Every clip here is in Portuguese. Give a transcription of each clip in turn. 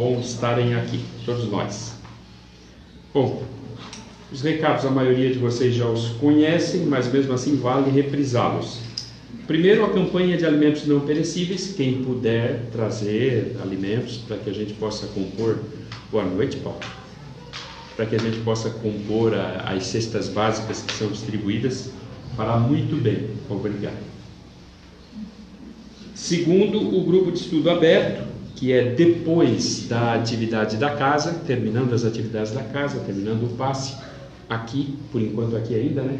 bom estarem aqui, todos nós. Bom, os recados a maioria de vocês já os conhecem, mas mesmo assim vale reprisá-los. Primeiro, a campanha de alimentos não perecíveis. Quem puder trazer alimentos para que a gente possa compor. Boa noite, Paulo. Para que a gente possa compor a, as cestas básicas que são distribuídas. Fará muito bem. Obrigado. Segundo, o grupo de estudo aberto, que é depois da atividade da casa, terminando as atividades da casa, terminando o passe, aqui, por enquanto aqui ainda, né?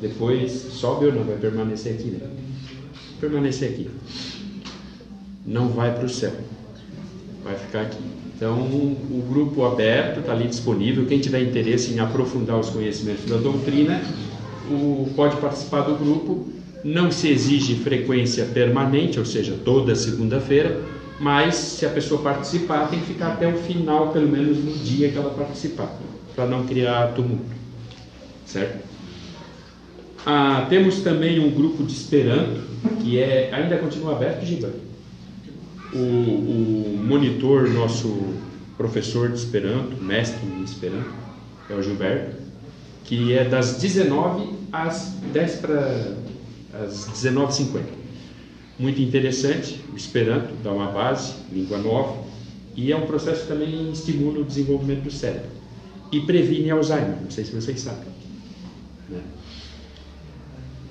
Depois sobe ou não? Vai permanecer aqui, né? Permanecer aqui. Não vai para o céu. Vai ficar aqui. Então, o grupo aberto está ali disponível. Quem tiver interesse em aprofundar os conhecimentos da doutrina, o, pode participar do grupo. Não se exige frequência permanente, ou seja, toda segunda-feira, mas se a pessoa participar, tem que ficar até o final, pelo menos no dia que ela participar, para não criar tumulto. Certo? Ah, temos também um grupo de Esperanto, que é ainda continua aberto, Giba. O, o monitor, nosso professor de Esperanto, mestre em Esperanto, é o Gilberto, que é das 19 às 10 para as 19h50. Muito interessante, o Esperanto dá uma base, língua nova, e é um processo que também estimula o desenvolvimento do cérebro e previne Alzheimer, não sei se vocês sabem. Né?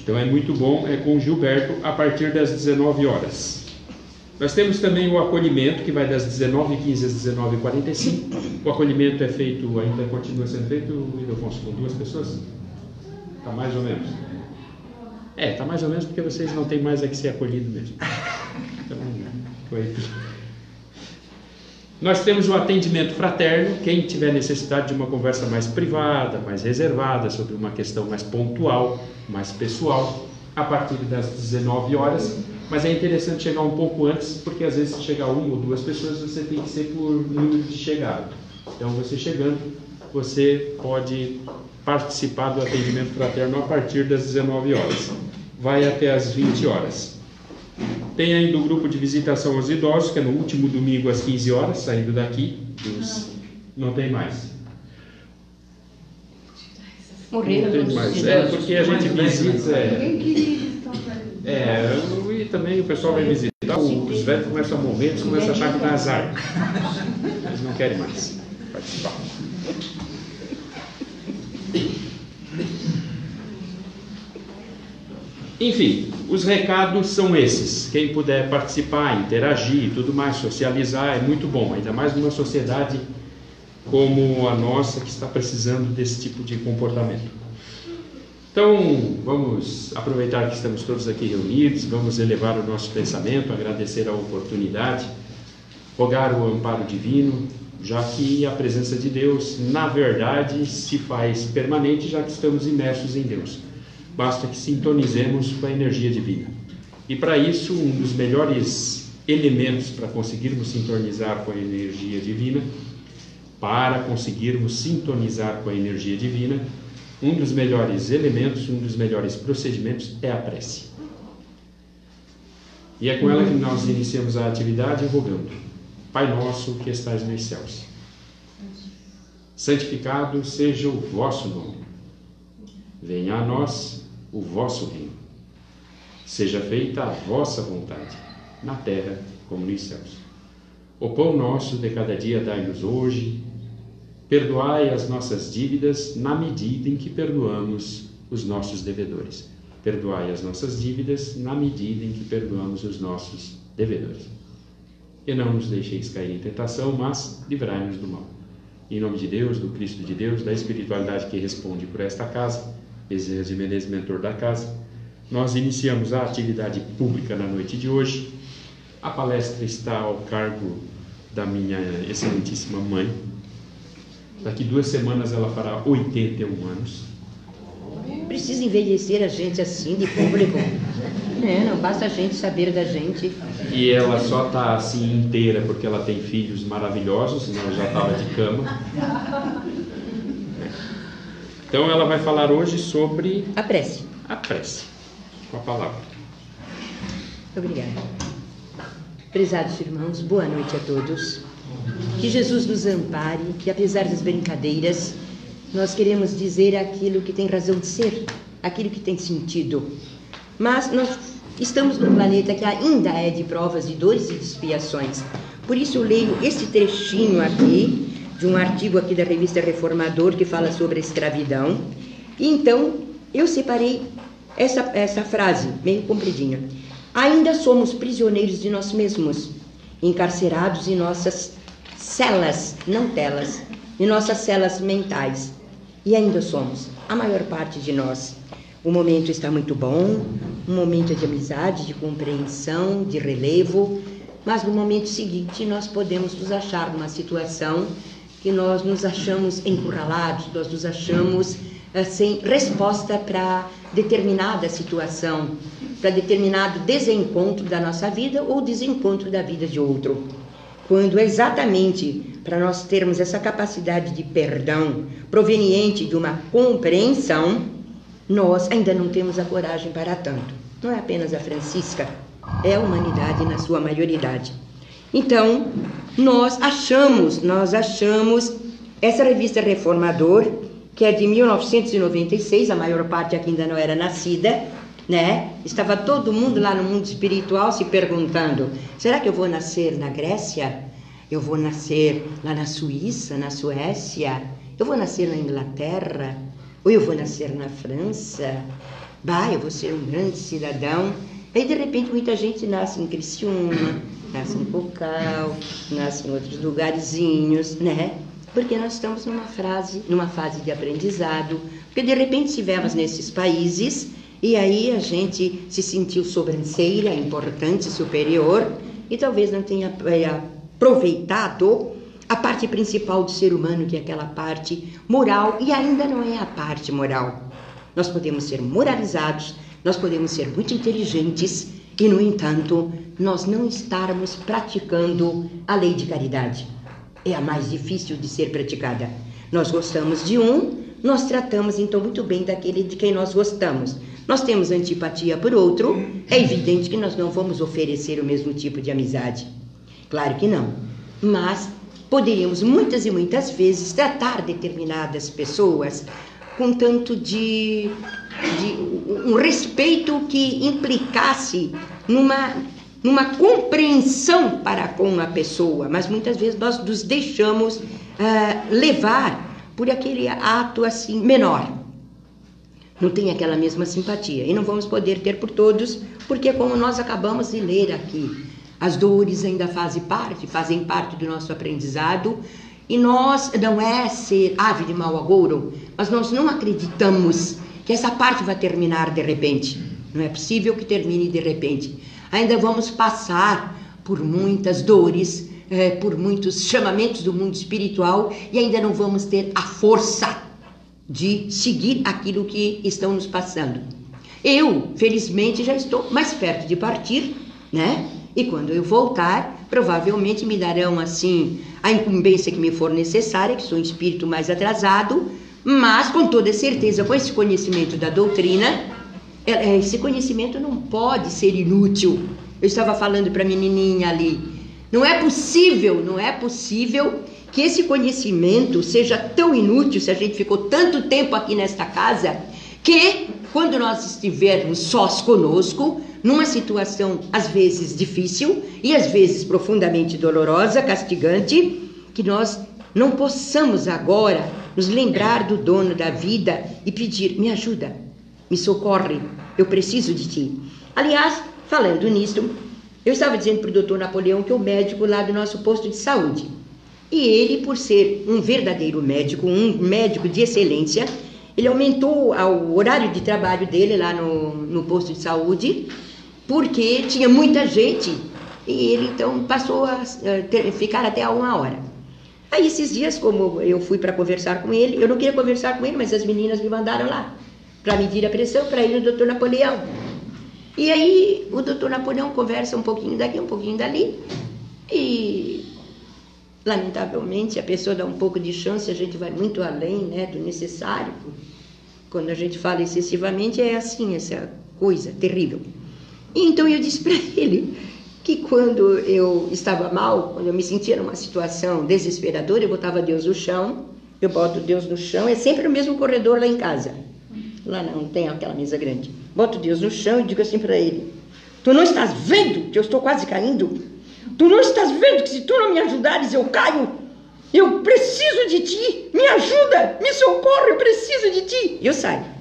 Então é muito bom, é com o Gilberto a partir das 19 horas. Nós temos também o acolhimento, que vai das 19h15 às 19h45. O acolhimento é feito, ainda continua sendo feito, Ildefonso, com duas pessoas? Está mais ou menos. É, está mais ou menos porque vocês não têm mais a que ser acolhido mesmo. Então, foi. Nós temos o atendimento fraterno. Quem tiver necessidade de uma conversa mais privada, mais reservada, sobre uma questão mais pontual, mais pessoal, a partir das 19 horas. Mas é interessante chegar um pouco antes, porque às vezes se chegar uma ou duas pessoas, você tem que ser por número de chegada. Então, você chegando, você pode participar do atendimento fraterno a partir das 19 horas. Vai até as 20 horas. Tem ainda o grupo de visitação aos idosos, que é no último domingo às 15 horas, saindo daqui. Dos... Não tem mais. Morreram Não tem todos mais. os É porque a gente visita. É, é, e também o pessoal vai visitar, os velhos começam a morrer, eles começam a achar que dá azar. Eles não querem mais participar. Enfim, os recados são esses. Quem puder participar, interagir tudo mais, socializar, é muito bom, ainda mais numa sociedade como a nossa que está precisando desse tipo de comportamento. Então, vamos aproveitar que estamos todos aqui reunidos, vamos elevar o nosso pensamento, agradecer a oportunidade, rogar o amparo divino, já que a presença de Deus, na verdade, se faz permanente, já que estamos imersos em Deus. Basta que sintonizemos com a energia divina. E para isso, um dos melhores elementos para conseguirmos sintonizar com a energia divina, para conseguirmos sintonizar com a energia divina, um dos melhores elementos, um dos melhores procedimentos é a prece. E é com ela que nós iniciamos a atividade rogando: Pai nosso que estais nos céus, santificado seja o vosso nome. Venha a nós o vosso reino. Seja feita a vossa vontade, na terra como nos céus. O pão nosso de cada dia dai-nos hoje. Perdoai as nossas dívidas na medida em que perdoamos os nossos devedores. Perdoai as nossas dívidas na medida em que perdoamos os nossos devedores. E não nos deixeis cair em tentação, mas livrai-nos do mal. Em nome de Deus, do Cristo de Deus, da espiritualidade que responde por esta casa, Bezerra de Menezes, mentor da casa, nós iniciamos a atividade pública na noite de hoje. A palestra está ao cargo da minha excelentíssima mãe. Daqui duas semanas ela fará 81 anos. Precisa envelhecer a gente assim, de público. É, não basta a gente saber da gente. E ela só está assim inteira porque ela tem filhos maravilhosos, senão ela já estava de cama. Então ela vai falar hoje sobre A prece. a prece, com a palavra. Obrigada. Prezados irmãos, boa noite a todos. Que Jesus nos ampare, que apesar das brincadeiras, nós queremos dizer aquilo que tem razão de ser, aquilo que tem sentido. Mas nós estamos num planeta que ainda é de provas, de dores e de expiações. Por isso eu leio esse trechinho aqui, de um artigo aqui da revista Reformador, que fala sobre a escravidão. E então eu separei essa, essa frase, meio compridinha. Ainda somos prisioneiros de nós mesmos, encarcerados em nossas celas, não telas, em nossas celas mentais. E ainda somos, a maior parte de nós. O momento está muito bom, um momento de amizade, de compreensão, de relevo, mas no momento seguinte nós podemos nos achar numa situação que nós nos achamos encurralados, nós nos achamos uh, sem resposta para determinada situação, para determinado desencontro da nossa vida ou desencontro da vida de outro. Quando exatamente para nós termos essa capacidade de perdão proveniente de uma compreensão, nós ainda não temos a coragem para tanto. Não é apenas a Francisca, é a humanidade na sua maioridade. Então, nós achamos, nós achamos essa revista Reformador, que é de 1996, a maior parte aqui ainda não era nascida, né? Estava todo mundo lá no mundo espiritual se perguntando: será que eu vou nascer na Grécia? Eu vou nascer lá na Suíça, na Suécia? Eu vou nascer na Inglaterra? Ou eu vou nascer na França? Bah, eu vou ser um grande cidadão. Aí de repente muita gente nasce em Criciúma, nasce em Cocal, nasce em outros lugarzinhos, né? Porque nós estamos numa fase, numa fase de aprendizado, porque de repente estivemos nesses países e aí a gente se sentiu sobranceira, importante, superior, e talvez não tenha é, aproveitado a parte principal do ser humano, que é aquela parte moral, e ainda não é a parte moral. Nós podemos ser moralizados, nós podemos ser muito inteligentes, e, no entanto, nós não estarmos praticando a lei de caridade. É a mais difícil de ser praticada. Nós gostamos de um, nós tratamos então muito bem daquele de quem nós gostamos. Nós temos antipatia por outro, é evidente que nós não vamos oferecer o mesmo tipo de amizade. Claro que não. Mas poderíamos muitas e muitas vezes tratar determinadas pessoas com tanto de, de um respeito que implicasse numa, numa compreensão para com a pessoa, mas muitas vezes nós nos deixamos uh, levar por aquele ato assim menor. Não tem aquela mesma simpatia e não vamos poder ter por todos, porque como nós acabamos de ler aqui, as dores ainda fazem parte, fazem parte do nosso aprendizado, e nós não é ser ave de mau agouro, mas nós não acreditamos que essa parte vai terminar de repente. Não é possível que termine de repente. Ainda vamos passar por muitas dores, é, por muitos chamamentos do mundo espiritual e ainda não vamos ter a força de seguir aquilo que estão nos passando. Eu, felizmente, já estou mais perto de partir, né? E quando eu voltar, provavelmente me darão assim a incumbência que me for necessária, que sou um espírito mais atrasado, mas com toda certeza, com esse conhecimento da doutrina, é, é, esse conhecimento não pode ser inútil. Eu estava falando para a menininha ali, não é possível, não é possível que esse conhecimento seja tão inútil se a gente ficou tanto tempo aqui nesta casa que quando nós estivermos sós conosco, numa situação às vezes difícil e às vezes profundamente dolorosa, castigante, que nós não possamos agora nos lembrar do dono da vida e pedir: me ajuda, me socorre, eu preciso de ti. Aliás, falando nisso, eu estava dizendo para o doutor Napoleão que é o médico lá do nosso posto de saúde. E ele, por ser um verdadeiro médico, um médico de excelência, ele aumentou o horário de trabalho dele lá no, no posto de saúde porque tinha muita gente e ele então passou a, ter, ficar até a uma hora. Aí esses dias, como eu fui para conversar com ele, eu não queria conversar com ele, mas as meninas me mandaram lá para medir a pressão para ir no doutor Napoleão. E aí o doutor Napoleão conversa um pouquinho daqui, um pouquinho dali e lamentavelmente a pessoa dá um pouco de chance, a gente vai muito além né, do necessário. Quando a gente fala excessivamente é assim, essa coisa terrível. Então eu disse para ele: que quando eu estava mal, quando eu me sentia numa situação desesperadora, eu botava Deus no chão, eu boto Deus no chão, é sempre o mesmo corredor lá em casa. Lá não tem aquela mesa grande. Boto Deus no chão e digo assim para ele: Tu não estás vendo que eu estou quase caindo? Tu não estás vendo que se tu não me ajudares eu caio? Eu preciso de ti, me ajuda, me socorre, eu preciso de ti. E eu saio.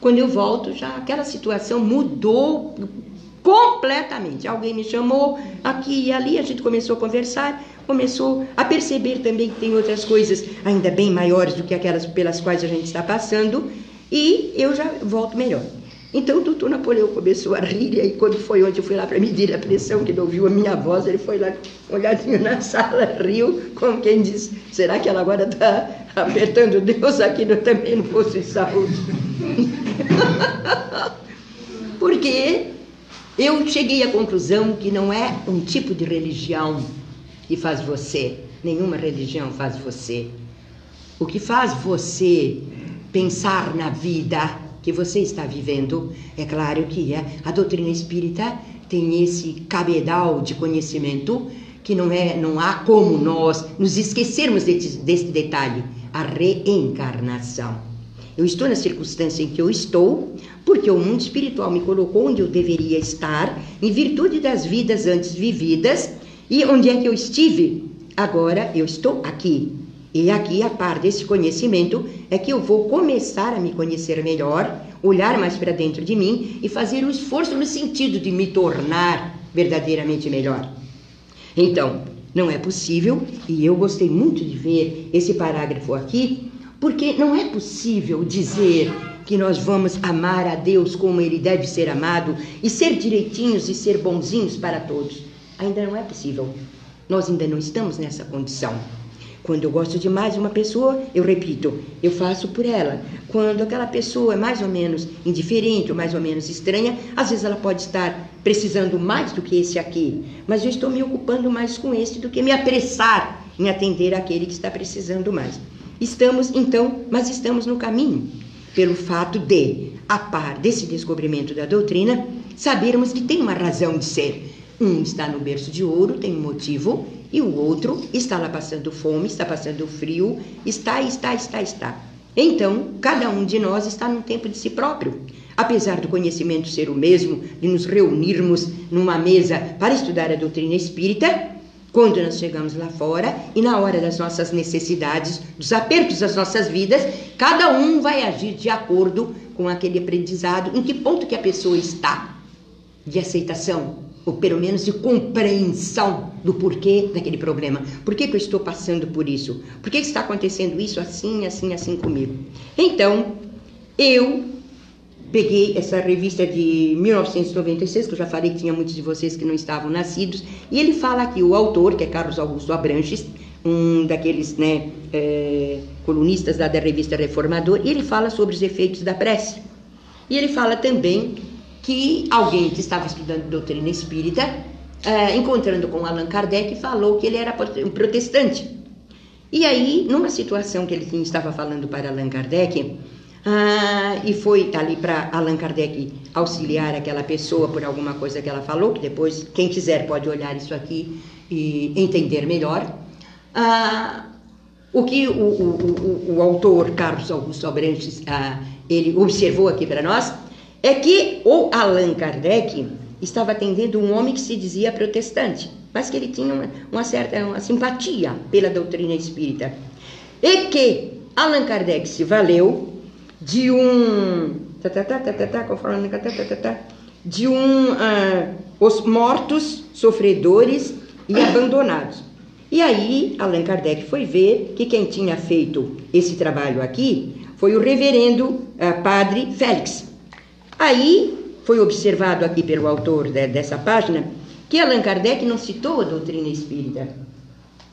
Quando eu volto, já aquela situação mudou completamente. Alguém me chamou aqui e ali, a gente começou a conversar, começou a perceber também que tem outras coisas ainda bem maiores do que aquelas pelas quais a gente está passando, e eu já volto melhor. Então o doutor Napoleão começou a rir, e aí quando foi onde eu fui lá para medir a pressão, que ele ouviu a minha voz, ele foi lá, olhadinho na sala, riu, como quem diz, será que ela agora está apertando Deus aqui no, também posto de saúde? Porque eu cheguei à conclusão que não é um tipo de religião que faz você, nenhuma religião faz você. O que faz você pensar na vida que você está vivendo, é claro que é a doutrina espírita tem esse cabedal de conhecimento que não é, não há como nós nos esquecermos desse, desse detalhe, a reencarnação. Eu estou na circunstância em que eu estou, porque o mundo espiritual me colocou onde eu deveria estar, em virtude das vidas antes vividas, e onde é que eu estive? Agora eu estou aqui. E aqui, a par desse conhecimento, é que eu vou começar a me conhecer melhor, olhar mais para dentro de mim e fazer um esforço no sentido de me tornar verdadeiramente melhor. Então, não é possível, e eu gostei muito de ver esse parágrafo aqui, porque não é possível dizer que nós vamos amar a Deus como ele deve ser amado e ser direitinhos e ser bonzinhos para todos. Ainda não é possível. Nós ainda não estamos nessa condição. Quando eu gosto de uma pessoa, eu repito, eu faço por ela. Quando aquela pessoa é mais ou menos indiferente ou mais ou menos estranha, às vezes ela pode estar precisando mais do que esse aqui, mas eu estou me ocupando mais com esse do que me apressar em atender aquele que está precisando mais. Estamos então, mas estamos no caminho, pelo fato de, a par desse descobrimento da doutrina, sabermos que tem uma razão de ser. Um está no berço de ouro, tem um motivo, e o outro está lá passando fome, está passando frio, está, está, está, está. Então, cada um de nós está num tempo de si próprio. Apesar do conhecimento ser o mesmo, de nos reunirmos numa mesa para estudar a doutrina espírita, quando nós chegamos lá fora e na hora das nossas necessidades, dos apertos das nossas vidas, cada um vai agir de acordo com aquele aprendizado, em que ponto que a pessoa está de aceitação, ou pelo menos de compreensão do porquê daquele problema. Por que, que eu estou passando por isso? Por que, que está acontecendo isso assim, assim, assim comigo? Então, eu peguei essa revista de 1996, que eu já falei que tinha muitos de vocês que não estavam nascidos, e ele fala aqui, o autor, que é Carlos Augusto Abranches, um daqueles né, é, colunistas da, da revista Reformador, e ele fala sobre os efeitos da prece. E ele fala também que alguém que estava estudando doutrina espírita, é, encontrando com Allan Kardec, falou que ele era protestante. E aí, numa situação que ele estava falando para Allan Kardec, ah, e foi ali para Allan Kardec auxiliar aquela pessoa por alguma coisa que ela falou, que depois, quem quiser pode olhar isso aqui e entender melhor. Ah, o que o, o, o, o, autor Carlos Augusto Abrantes ah, ele observou aqui para nós é que o Allan Kardec estava atendendo um homem que se dizia protestante, mas que ele tinha uma, uma certa uma simpatia pela doutrina espírita. E que Allan Kardec se valeu de um de um uh, os mortos sofredores e abandonados. E aí Allan Kardec foi ver que quem tinha feito esse trabalho aqui foi o reverendo uh, padre Félix. Aí foi observado aqui pelo autor de, dessa página que Allan Kardec não citou a doutrina espírita,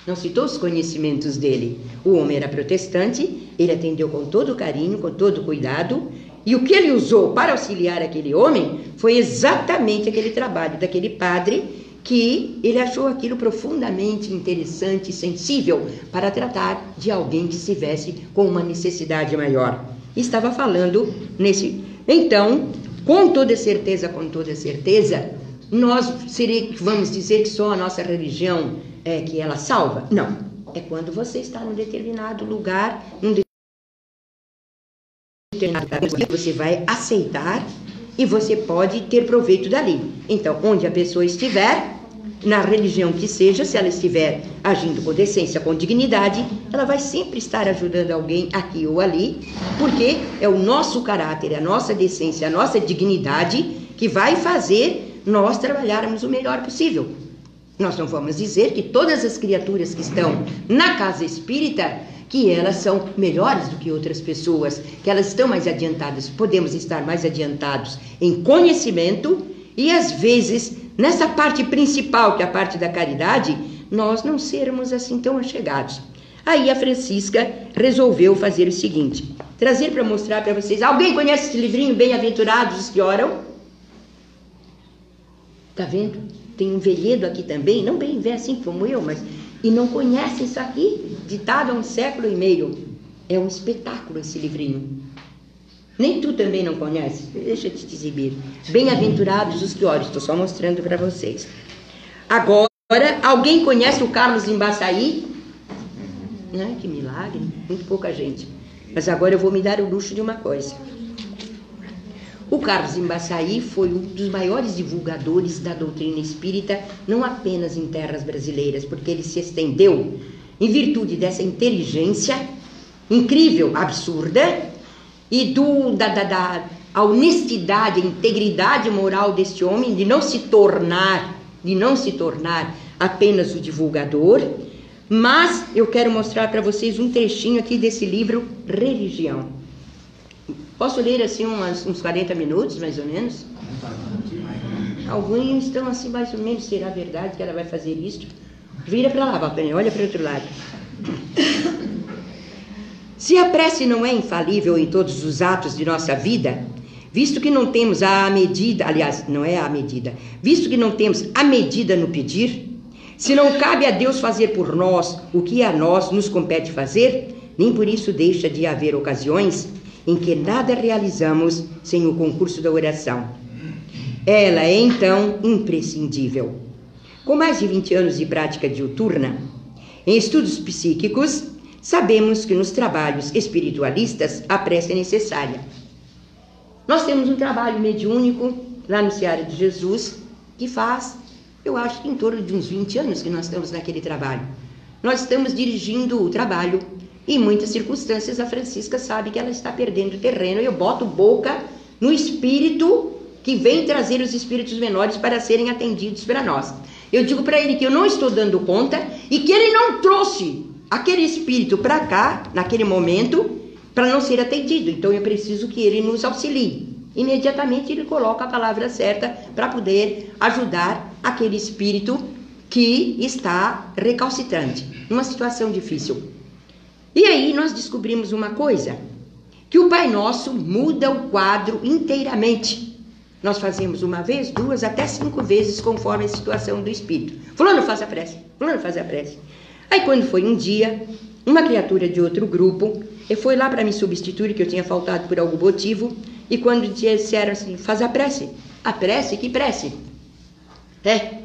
não citou os conhecimentos dele. O homem era protestante, ele atendeu com todo carinho, com todo cuidado, e o que ele usou para auxiliar aquele homem foi exatamente aquele trabalho daquele padre que ele achou aquilo profundamente interessante e sensível para tratar de alguém que estivesse com uma necessidade maior. Estava falando nesse. Então, com toda certeza, com toda certeza, nós vamos dizer que só a nossa religião é que ela salva? Não. É quando você está num determinado lugar, num determinado lugar, você vai aceitar e você pode ter proveito dali. Então, onde a pessoa estiver, na religião que seja, se ela estiver agindo com decência, com dignidade, ela vai sempre estar ajudando alguém aqui ou ali, porque é o nosso caráter, a nossa decência, a nossa dignidade que vai fazer nós trabalharmos o melhor possível. Nós não vamos dizer que todas as criaturas que estão na casa espírita que elas são melhores do que outras pessoas, que elas estão mais adiantadas. Podemos estar mais adiantados em conhecimento e às vezes nessa parte principal, que é a parte da caridade, nós não sermos assim tão achegados. Aí a Francisca resolveu fazer o seguinte: trazer para mostrar para vocês. Alguém conhece esse livrinho Bem-aventurados os que oram? Tá vendo? Tem um velhedo aqui também, não bem velho assim como eu, mas e não conhece isso aqui, ditado há um século e meio. É um espetáculo esse livrinho. Nem tu também não conhece? Deixa eu te exibir. Bem-aventurados os que oram. Estou só mostrando para vocês. Agora, alguém conhece o Carlos Embaçaí? Né? Que milagre. Muito pouca gente. Mas agora eu vou me dar o luxo de uma coisa. O Carlos Embaçaí foi um dos maiores divulgadores da doutrina espírita, não apenas em terras brasileiras, porque ele se estendeu em virtude dessa inteligência incrível, absurda, e do, da, da, da a honestidade, a integridade moral deste homem de não se tornar, de não se tornar apenas o divulgador, mas eu quero mostrar para vocês um trechinho aqui desse livro Religião. Posso ler assim umas, uns 40 minutos, mais ou menos? Alguns estão assim, mais ou menos, será verdade que ela vai fazer isso? Vira para lá, Valpene, olha para o outro lado. Se a prece não é infalível em todos os atos de nossa vida, visto que não temos a medida, aliás, não é a medida, visto que não temos a medida no pedir, se não cabe a Deus fazer por nós o que a nós nos compete fazer, nem por isso deixa de haver ocasiões em que nada realizamos sem o concurso da oração. Ela é então imprescindível. Com mais de 20 anos de prática diuturna, em estudos psíquicos, sabemos que nos trabalhos espiritualistas a prece é necessária. Nós temos um trabalho mediúnico lá no Ceará de Jesus que faz, eu acho em torno de uns 20 anos que nós estamos naquele trabalho. Nós estamos dirigindo o trabalho em muitas circunstâncias, a Francisca sabe que ela está perdendo terreno. Eu boto boca no espírito que vem trazer os espíritos menores para serem atendidos para nós. Eu digo para ele que eu não estou dando conta e que ele não trouxe aquele espírito para cá, naquele momento, para não ser atendido. Então eu preciso que ele nos auxilie. Imediatamente ele coloca a palavra certa para poder ajudar aquele espírito que está recalcitrante, numa situação difícil. E aí nós descobrimos uma coisa: que o Pai Nosso muda o quadro inteiramente. Nós fazemos uma vez, duas, até cinco vezes, conforme a situação do espírito. Fulano faz a prece, fulano faz a prece. Aí quando foi um dia, uma criatura de outro grupo foi lá para me substituir, que eu tinha faltado por algum motivo, e quando disseram assim, faz a prece. A prece? Que prece? É,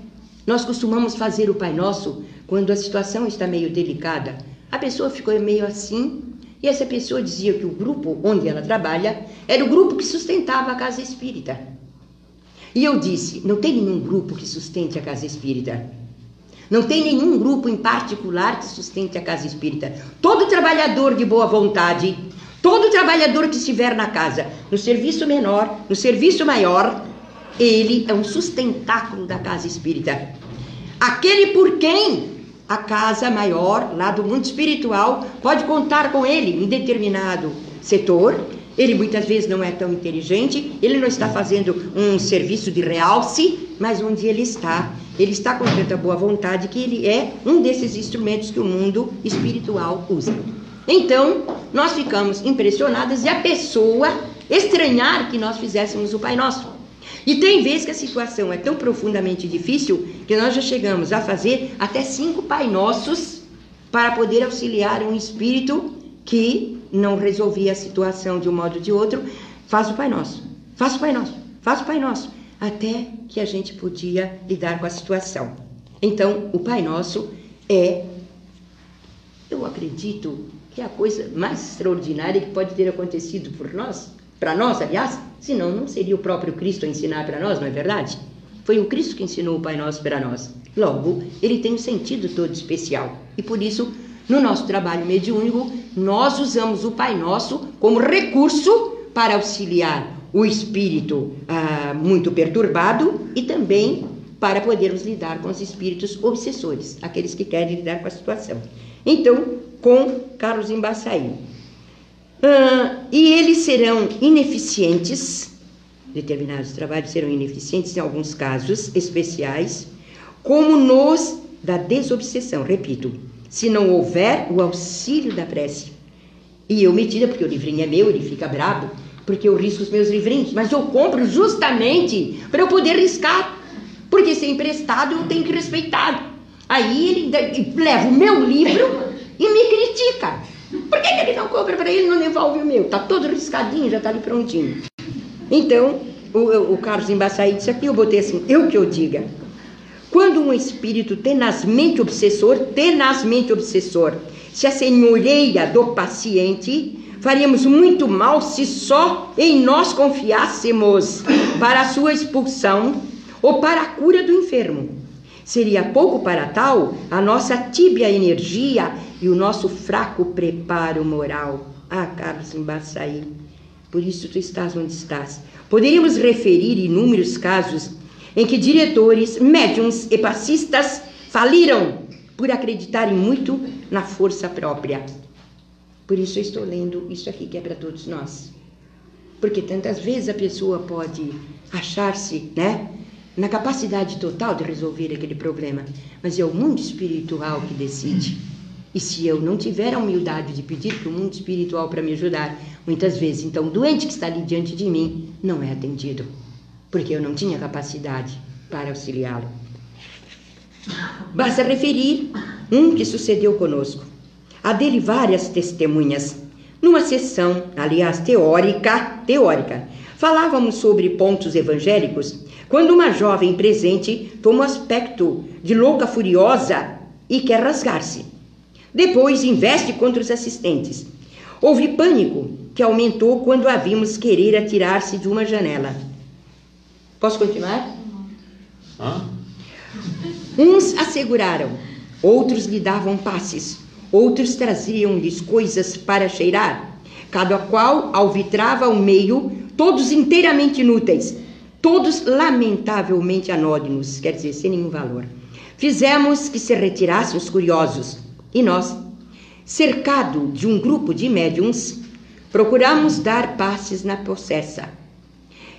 nós costumamos fazer o Pai Nosso quando a situação está meio delicada, a pessoa ficou meio assim, e essa pessoa dizia que o grupo onde ela trabalha era o grupo que sustentava a casa espírita. E eu disse: não tem nenhum grupo que sustente a casa espírita. Não tem nenhum grupo em particular que sustente a casa espírita. Todo trabalhador de boa vontade, todo trabalhador que estiver na casa, no serviço menor, no serviço maior, ele é um sustentáculo da casa espírita. Aquele por quem a casa maior, lá do mundo espiritual, pode contar com ele em determinado setor. Ele muitas vezes não é tão inteligente, ele não está fazendo um serviço de realce, mas onde ele está, ele está com tanta boa vontade que ele é um desses instrumentos que o mundo espiritual usa. Então, nós ficamos impressionadas e a pessoa estranhar que nós fizéssemos o Pai Nosso. E tem vezes que a situação é tão profundamente difícil que nós já chegamos a fazer até cinco Pai Nossos para poder auxiliar um espírito que não resolvia a situação de um modo ou de outro. Faz o Pai Nosso, faz o Pai Nosso, faz o Pai Nosso. até que a gente podia lidar com a situação. Então, o Pai Nosso é, eu acredito, que é a coisa mais extraordinária que pode ter acontecido por nós, para nós, aliás, senão não seria o próprio Cristo a ensinar para nós, não é verdade? Foi o Cristo que ensinou o Pai Nosso para nós. Logo, ele tem um sentido todo especial. E por isso, no nosso trabalho mediúnico, nós usamos o Pai Nosso como recurso para auxiliar o espírito ah, muito perturbado e também para podermos lidar com os espíritos obsessores, aqueles que querem lidar com a situação. Então, com Carlos Embaçaí. Ah, e eles serão ineficientes, determinados trabalhos serão ineficientes em alguns casos especiais, como nos da desobsessão, repito, se não houver o auxílio da prece. E eu metida, porque o livrinho é meu, ele fica brabo, porque eu risco os meus livrinhos, mas eu compro justamente para eu poder riscar, porque se é emprestado eu tenho que respeitar. Aí ele leva o meu livro e me critica. Por que, que ele não compra para ele e não devolve o meu? Tá todo riscadinho, já tá ali prontinho. Então, o, o Carlos Embaçaí disse aqui, eu botei assim, eu que eu diga. Quando um espírito tenazmente obsessor, tenazmente obsessor, se assenhoreia do paciente, faríamos muito mal se só em nós confiássemos para a sua expulsão ou para a cura do enfermo. Seria pouco para tal a nossa tíbia energia e o nosso fraco preparo moral. Ah, Carlos Embaçaí, por isso tu estás onde estás. Poderíamos referir inúmeros casos em que diretores, médiums e passistas faliram por acreditarem muito na força própria. Por isso eu estou lendo isso aqui que é para todos nós. Porque tantas vezes a pessoa pode achar-se, né, na capacidade total de resolver aquele problema, mas é o mundo espiritual que decide. E se eu não tiver a humildade de pedir para o mundo espiritual para me ajudar, muitas vezes, então, o doente que está ali diante de mim não é atendido, porque eu não tinha capacidade para auxiliá-lo. Basta referir um que sucedeu conosco. Há dele várias testemunhas. Numa sessão, aliás, teórica, teórica, falávamos sobre pontos evangélicos quando uma jovem presente toma o aspecto de louca furiosa e quer rasgar-se. Depois investe contra os assistentes. Houve pânico que aumentou quando a vimos querer atirar-se de uma janela. Posso continuar? Hã? Uns asseguraram, outros lhe davam passes, outros traziam-lhes coisas para cheirar, cada qual alvitrava o meio, todos inteiramente inúteis, todos lamentavelmente anódinos, quer dizer, sem nenhum valor. Fizemos que se retirassem os curiosos e nós, cercado de um grupo de médiums, procuramos dar passes na possessa.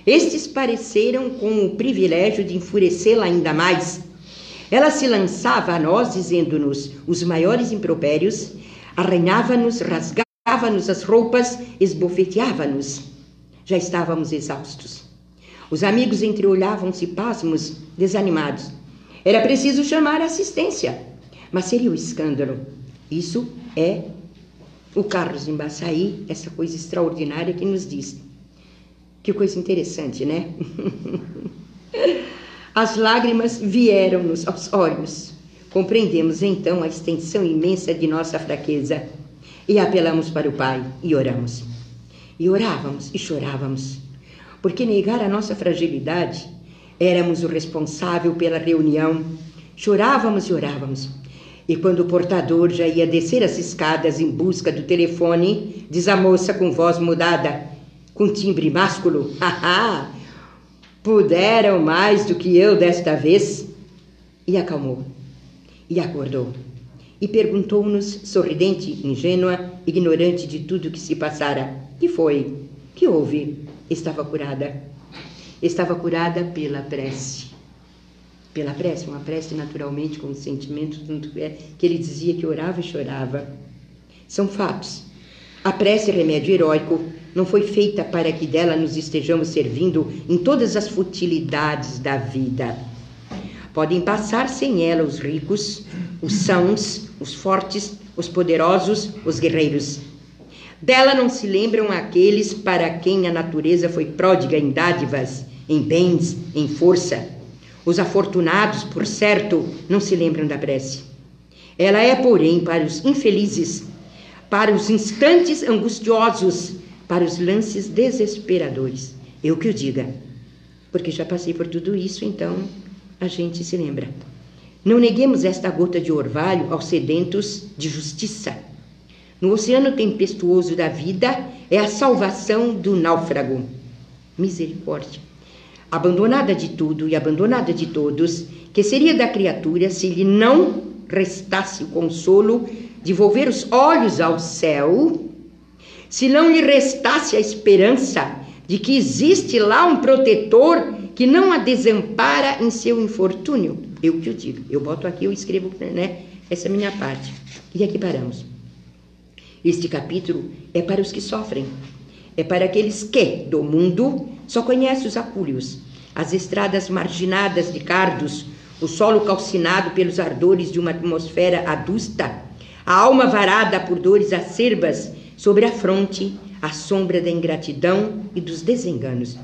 Estes pareceram com o privilégio de enfurecê-la ainda mais. Ela se lançava a nós, dizendo-nos os maiores impropérios, arranhava-nos, rasgava-nos as roupas, esbofeteava-nos. Já estávamos exaustos. Os amigos entreolhavam-se pasmos, desanimados. Era preciso chamar assistência, mas seria o escândalo. Isso é o Carlos Embaçaí, essa coisa extraordinária que nos diz. Que coisa interessante, né? As lágrimas vieram-nos aos olhos. Compreendemos então a extensão imensa de nossa fraqueza e apelamos para o Pai e oramos. E orávamos e chorávamos porque negar a nossa fragilidade, éramos o responsável pela reunião. Chorávamos e orávamos. E quando o portador já ia descer as escadas em busca do telefone, diz a moça com voz mudada, com timbre másculo: Haha! Puderam mais do que eu desta vez. E acalmou. E acordou. E perguntou-nos, sorridente, ingênua, ignorante de tudo que se passara: Que foi? Que houve? Estava curada. Estava curada pela prece. Pela prece, uma prece naturalmente com sentimentos, tanto é que ele dizia que orava e chorava. São fatos. A prece remédio heróico não foi feita para que dela nos estejamos servindo em todas as futilidades da vida. Podem passar sem ela os ricos, os sãos, os fortes, os poderosos, os guerreiros. Dela não se lembram aqueles para quem a natureza foi pródiga em dádivas em bens, em força. Os afortunados, por certo, não se lembram da prece. Ela é, porém, para os infelizes, para os instantes angustiosos, para os lances desesperadores. Eu que o diga, porque já passei por tudo isso, então a gente se lembra. Não neguemos esta gota de orvalho aos sedentos de justiça. No oceano tempestuoso da vida é a salvação do náufrago. Misericórdia. Abandonada de tudo e abandonada de todos, que seria da criatura se lhe não restasse o consolo de volver os olhos ao céu, se não lhe restasse a esperança de que existe lá um protetor que não a desampara em seu infortúnio. Eu que o digo, eu boto aqui, eu escrevo, né? Essa é a minha parte. E aqui paramos. Este capítulo é para os que sofrem, é para aqueles que, do mundo, só conhecem os apúlios, as estradas marginadas de cardos, o solo calcinado pelos ardores de uma atmosfera adusta, a alma varada por dores acerbas sobre a fronte, a sombra da ingratidão e dos desenganos.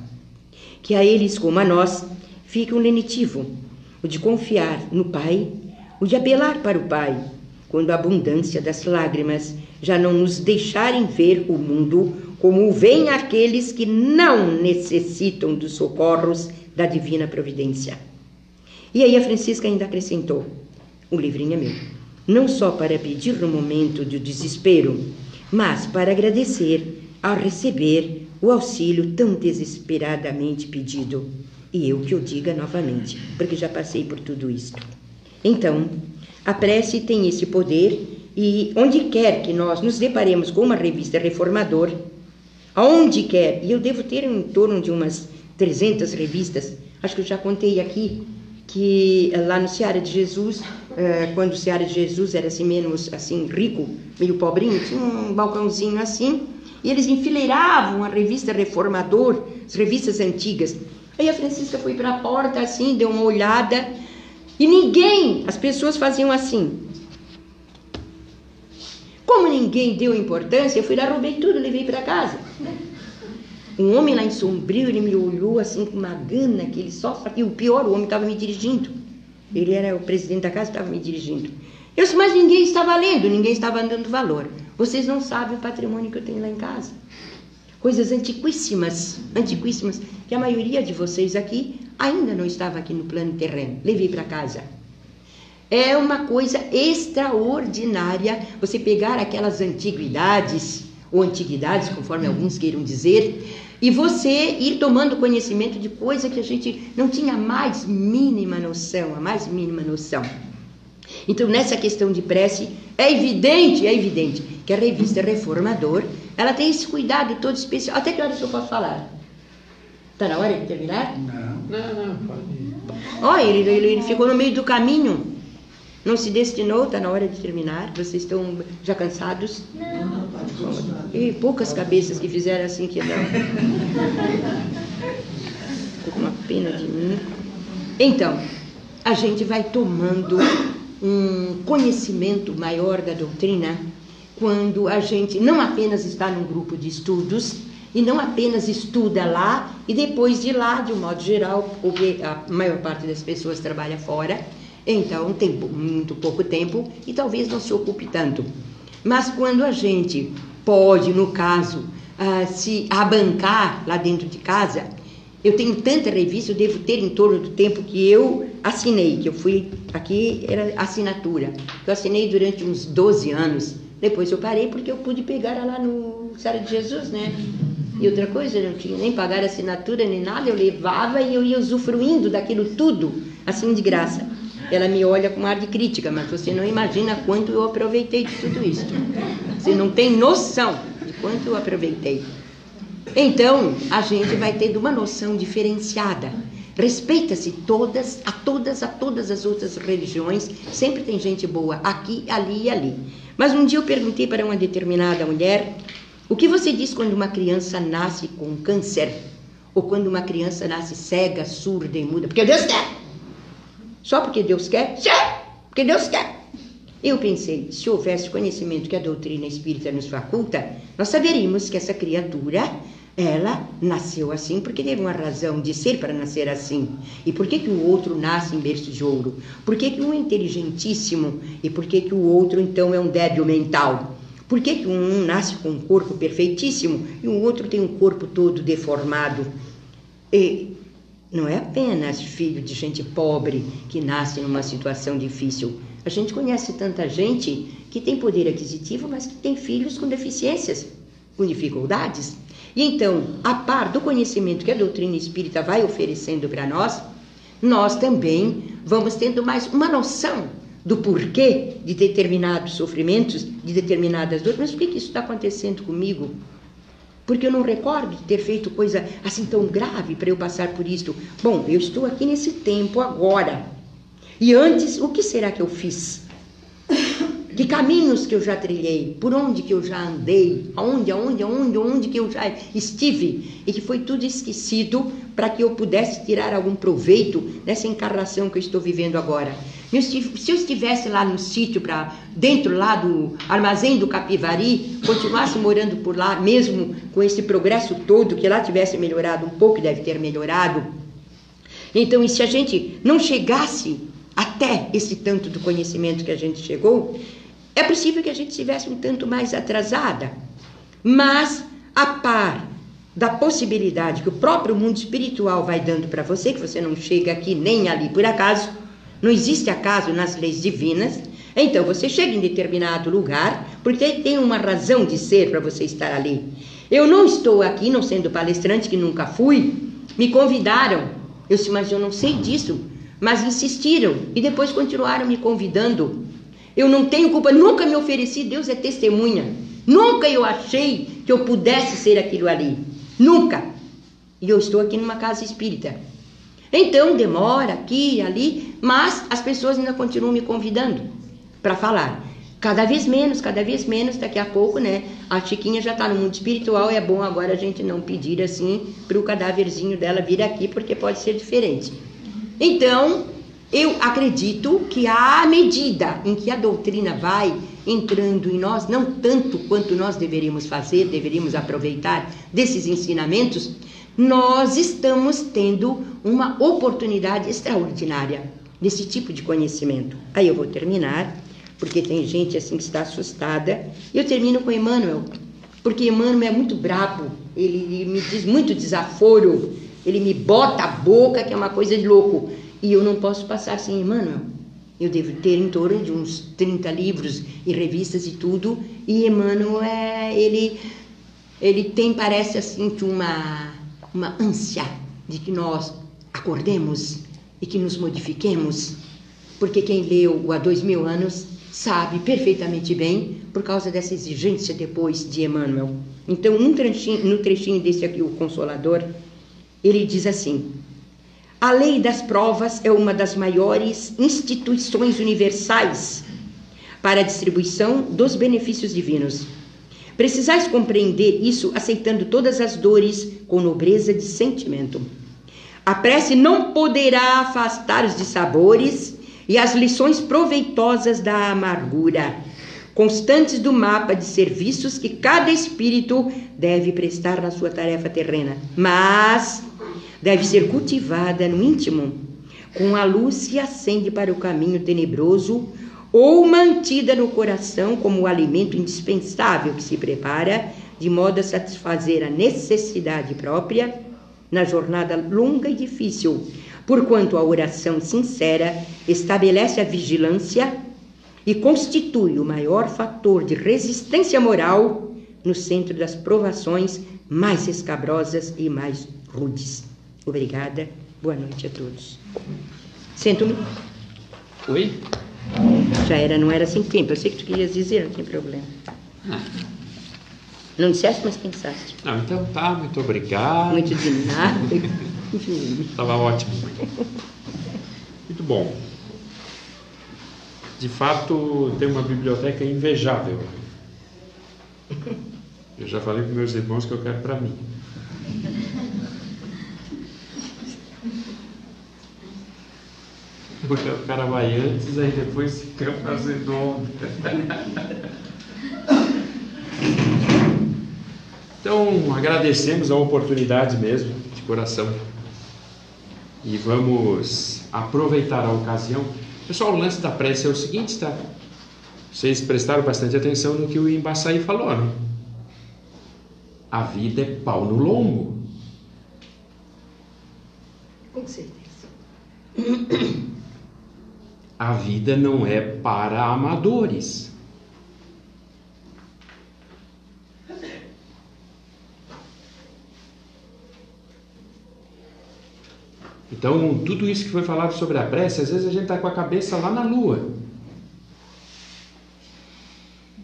Que a eles, como a nós, fica um lenitivo, o de confiar no Pai, o de apelar para o Pai, quando a abundância das lágrimas já não nos deixarem ver o mundo como veem aqueles que não necessitam dos socorros da divina providência. E aí a Francisca ainda acrescentou: o livrinho é meu. Não só para pedir no momento de desespero, mas para agradecer ao receber o auxílio tão desesperadamente pedido. E eu que o diga novamente, porque já passei por tudo isto. Então, a prece tem esse poder e onde quer que nós nos deparemos com uma revista reformador, aonde quer, e eu devo ter em torno de umas 300 revistas, acho que eu já contei aqui, que lá no Seara de Jesus, eh, quando o Seara de Jesus era assim menos assim rico, meio pobrinho, tinha um balcãozinho assim, e eles enfileiravam a revista Reformador, as revistas antigas. Aí a Francisca foi para a porta assim, deu uma olhada, e ninguém, as pessoas faziam assim, como ninguém deu importância, eu fui lá, roubei tudo, levei para casa. Um homem lá em Sombrio, ele me olhou assim com uma gana que ele só E o pior, o homem estava me dirigindo. Ele era o presidente da casa, estava me dirigindo. Eu disse, mas ninguém estava lendo, ninguém estava dando valor. Vocês não sabem o patrimônio que eu tenho lá em casa. Coisas antiquíssimas, antiquíssimas, que a maioria de vocês aqui ainda não estava aqui no plano terreno. Levei para casa. É uma coisa extraordinária você pegar aquelas antiguidades, ou antiguidades, conforme alguns queiram dizer, e você ir tomando conhecimento de coisa que a gente não tinha a mais mínima noção, a mais mínima noção. Então, nessa questão de prece, é evidente, é evidente que a revista Reformador, ela tem esse cuidado todo especial. Até que horas eu posso falar? Está na hora de terminar? Não, não, não pode. Olha, ele, ele, ele ficou no meio do caminho. Não se destinou, está na hora de terminar. Vocês estão já cansados? Não. E poucas cabeças que fizeram assim que não. Estou com uma pena de mim. Então, a gente vai tomando um conhecimento maior da doutrina quando a gente não apenas está num grupo de estudos e não apenas estuda lá e depois de lá, de um modo geral, porque a maior parte das pessoas trabalha fora então, tem muito pouco tempo e talvez não se ocupe tanto. Mas quando a gente pode, no caso, uh, se abancar lá dentro de casa, eu tenho tanta revista, eu devo ter em torno do tempo que eu assinei, que eu fui, aqui era assinatura, eu assinei durante uns 12 anos. Depois eu parei porque eu pude pegar lá no Sara de Jesus, né? E outra coisa, eu não tinha nem pagar assinatura nem nada, eu levava e eu ia usufruindo daquilo tudo, assim de graça ela me olha com ar de crítica, mas você não imagina quanto eu aproveitei de tudo isso. Você não tem noção de quanto eu aproveitei. Então, a gente vai tendo uma noção diferenciada. Respeita-se todas, a todas, a todas as outras religiões. Sempre tem gente boa aqui, ali e ali. Mas um dia eu perguntei para uma determinada mulher: o que você diz quando uma criança nasce com câncer? Ou quando uma criança nasce cega, surda e muda? Porque Deus quer! Só porque Deus quer? Sim, porque Deus quer. Eu pensei, se houvesse conhecimento que a doutrina espírita nos faculta, nós saberíamos que essa criatura Ela nasceu assim porque teve uma razão de ser para nascer assim. E por que, que o outro nasce em berço de ouro? Por que, que um é inteligentíssimo e por que, que o outro então é um débil mental? Por que, que um nasce com um corpo perfeitíssimo e o outro tem um corpo todo deformado? E não é apenas filho de gente pobre que nasce numa situação difícil. A gente conhece tanta gente que tem poder aquisitivo, mas que tem filhos com deficiências, com dificuldades. E então, a par do conhecimento que a doutrina espírita vai oferecendo para nós, nós também vamos tendo mais uma noção do porquê de determinados sofrimentos, de determinadas dores. Mas por que, isso está acontecendo comigo? Porque eu não recordo de ter feito coisa assim tão grave para eu passar por isso. Bom, eu estou aqui nesse tempo agora. E antes, o que será que eu fiz? Que caminhos que eu já trilhei, por onde que eu já andei, aonde, aonde, aonde, aonde que eu já estive, e que foi tudo esquecido para que eu pudesse tirar algum proveito dessa encarnação que eu estou vivendo agora. Se eu estivesse lá no sítio, para dentro lá do armazém do Capivari, continuasse morando por lá, mesmo com esse progresso todo, que lá tivesse melhorado um pouco, deve ter melhorado. Então, e se a gente não chegasse até esse tanto do conhecimento que a gente chegou, é possível que a gente estivesse um tanto mais atrasada, mas a par da possibilidade que o próprio mundo espiritual vai dando para você, que você não chega aqui nem ali por acaso, não existe acaso nas leis divinas. Então você chega em determinado lugar porque tem uma razão de ser para você estar ali. Eu não estou aqui, não sendo palestrante que nunca fui, me convidaram. Eu disse, mas eu não sei disso. Mas insistiram e depois continuaram me convidando. Eu não tenho culpa, nunca me ofereci, Deus é testemunha. Nunca eu achei que eu pudesse ser aquilo ali. Nunca. E eu estou aqui numa casa espírita. Então demora aqui e ali, mas as pessoas ainda continuam me convidando para falar. Cada vez menos, cada vez menos, daqui a pouco, né? A Chiquinha já está no mundo espiritual, é bom agora a gente não pedir assim para o cadáverzinho dela vir aqui, porque pode ser diferente. Então, eu acredito que à medida em que a doutrina vai entrando em nós, não tanto quanto nós deveríamos fazer, deveríamos aproveitar desses ensinamentos, nós estamos tendo uma oportunidade extraordinária desse tipo de conhecimento. Aí eu vou terminar, porque tem gente assim que está assustada. Eu termino com Emmanuel, porque Emmanuel é muito brabo, ele me diz muito desaforo, ele me bota a boca, que é uma coisa de louco. E eu não posso passar sem Emmanuel. Eu devo ter em torno de uns 30 livros e revistas e tudo. E Emmanuel, é, ele, ele tem, parece assim, uma, uma ânsia de que nós acordemos e que nos modifiquemos. Porque quem leu há dois mil anos sabe perfeitamente bem por causa dessa exigência depois de Emmanuel. Então, num trechinho, no trechinho desse aqui, o Consolador, ele diz assim: a lei das provas é uma das maiores instituições universais para a distribuição dos benefícios divinos. Precisais compreender isso aceitando todas as dores com nobreza de sentimento. A prece não poderá afastar os dissabores e as lições proveitosas da amargura, constantes do mapa de serviços que cada espírito deve prestar na sua tarefa terrena. Mas deve ser cultivada no íntimo, com a luz que acende para o caminho tenebroso, ou mantida no coração como o alimento indispensável que se prepara de modo a satisfazer a necessidade própria na jornada longa e difícil, porquanto a oração sincera estabelece a vigilância e constitui o maior fator de resistência moral no centro das provações mais escabrosas e mais rudes. Obrigada. Boa noite a todos. Sento-me. Oi? Já era, não era sem tempo. Eu sei que tu querias dizer, não tem problema. Ah. Não disseste, mas pensaste. Não, então tá, muito obrigado. Muito de nada. Estava ótimo. Muito bom. De fato, tem uma biblioteca invejável. Eu já falei para meus irmãos que eu quero para mim. Porque o cara vai antes, aí depois fica fazendo onda. Então Então, agradecemos a oportunidade mesmo, de coração. E vamos aproveitar a ocasião. Pessoal, o lance da prece é o seguinte, tá? Vocês prestaram bastante atenção no que o Embaçaí falou, né? A vida é pau no lombo. Com certeza. A vida não é para amadores. Então, tudo isso que foi falado sobre a prece, às vezes a gente está com a cabeça lá na lua.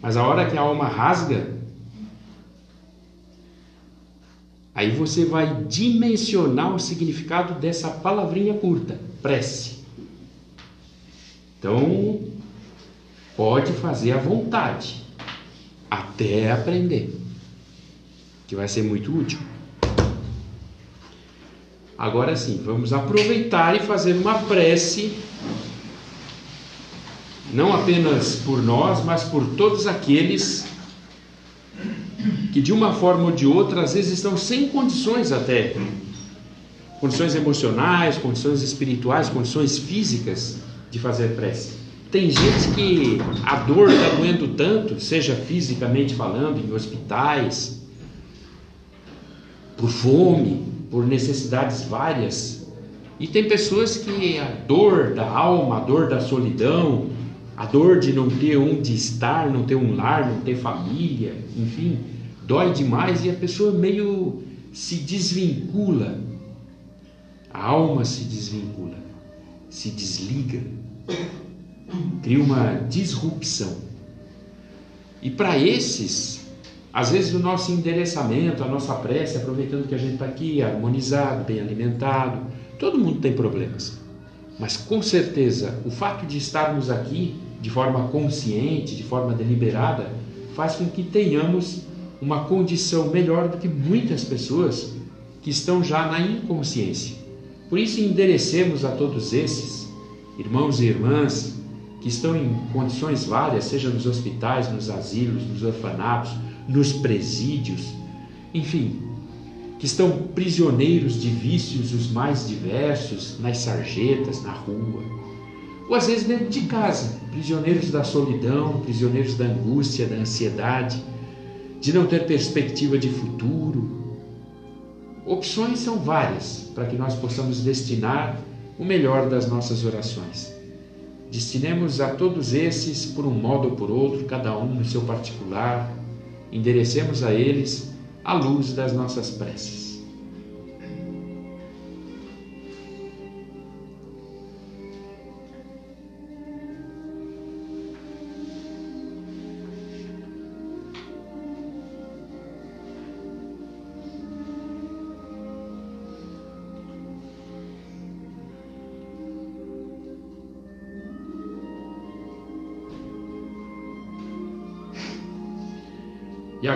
Mas a hora que a alma rasga, aí você vai dimensionar o significado dessa palavrinha curta, prece. Então, pode fazer à vontade, até aprender, que vai ser muito útil. Agora sim, vamos aproveitar e fazer uma prece, não apenas por nós, mas por todos aqueles que de uma forma ou de outra às vezes estão sem condições até condições emocionais, condições espirituais, condições físicas de fazer prece. Tem gente que a dor está doendo tanto, seja fisicamente falando, em hospitais, por fome, por necessidades várias. E tem pessoas que a dor da alma, a dor da solidão, a dor de não ter onde estar, não ter um lar, não ter família, enfim, dói demais e a pessoa meio se desvincula. A alma se desvincula, se desliga, cria uma disrupção. E para esses, às vezes o nosso endereçamento, a nossa prece, aproveitando que a gente está aqui harmonizado, bem alimentado, todo mundo tem problemas. Mas com certeza o fato de estarmos aqui de forma consciente, de forma deliberada, faz com que tenhamos uma condição melhor do que muitas pessoas que estão já na inconsciência. Por isso enderecemos a todos esses irmãos e irmãs que estão em condições várias, seja nos hospitais, nos asilos, nos orfanatos, nos presídios, enfim, que estão prisioneiros de vícios os mais diversos, nas sarjetas, na rua, ou às vezes dentro de casa, prisioneiros da solidão, prisioneiros da angústia, da ansiedade, de não ter perspectiva de futuro. Opções são várias para que nós possamos destinar o melhor das nossas orações. Destinemos a todos esses, por um modo ou por outro, cada um no seu particular, enderecemos a eles a luz das nossas preces.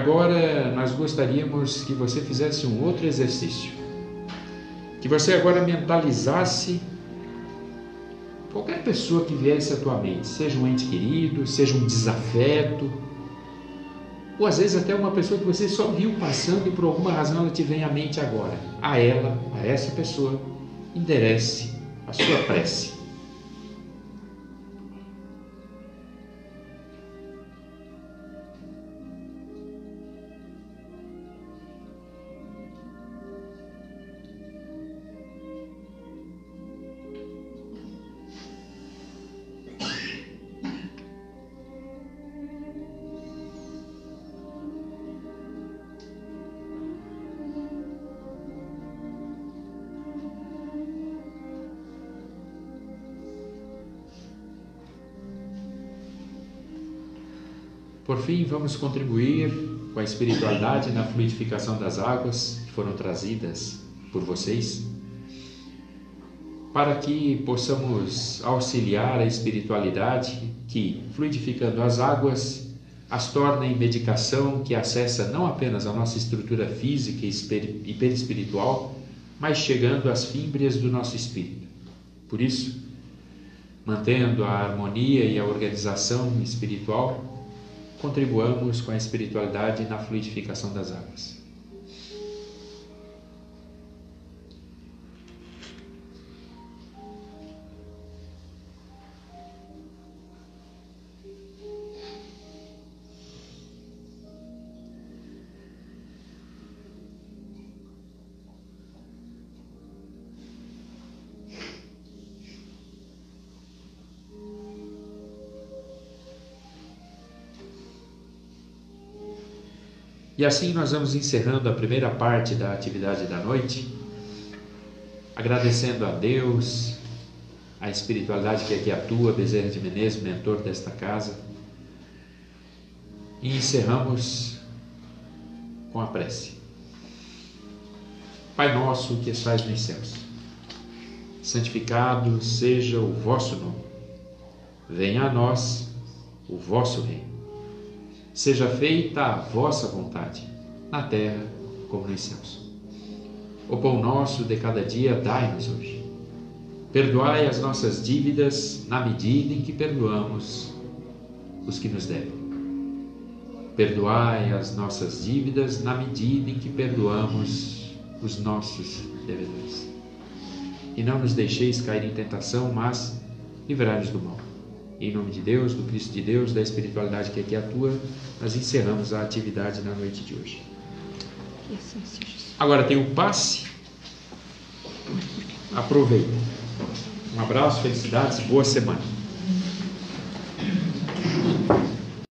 Agora nós gostaríamos que você fizesse um outro exercício. Que você agora mentalizasse qualquer pessoa que viesse à tua mente, seja um ente querido, seja um desafeto, ou às vezes até uma pessoa que você só viu passando e por alguma razão ela te vem à mente agora. A ela, a essa pessoa, enderece a sua prece. Por fim, vamos contribuir com a espiritualidade na fluidificação das águas que foram trazidas por vocês, para que possamos auxiliar a espiritualidade que, fluidificando as águas, as torna em medicação que acessa não apenas a nossa estrutura física e perispiritual, mas chegando às fímbrias do nosso espírito. Por isso, mantendo a harmonia e a organização espiritual, contribuamos com a espiritualidade na fluidificação das águas. E assim nós vamos encerrando a primeira parte da atividade da noite, agradecendo a Deus, a espiritualidade que aqui atua, Bezerra de Menezes, mentor desta casa. E encerramos com a prece. Pai nosso que estás nos céus, santificado seja o vosso nome. Venha a nós o vosso reino. Seja feita a vossa vontade, na terra como nos céus. O pão nosso de cada dia dai-nos hoje. Perdoai as nossas dívidas na medida em que perdoamos os que nos devem. Perdoai as nossas dívidas na medida em que perdoamos os nossos devedores. E não nos deixeis cair em tentação, mas livrai-nos do mal. Em nome de Deus, do Cristo de Deus, da espiritualidade que aqui atua, nós encerramos a atividade na noite de hoje. Agora tem o passe. Aproveita. Um abraço, felicidades, boa semana.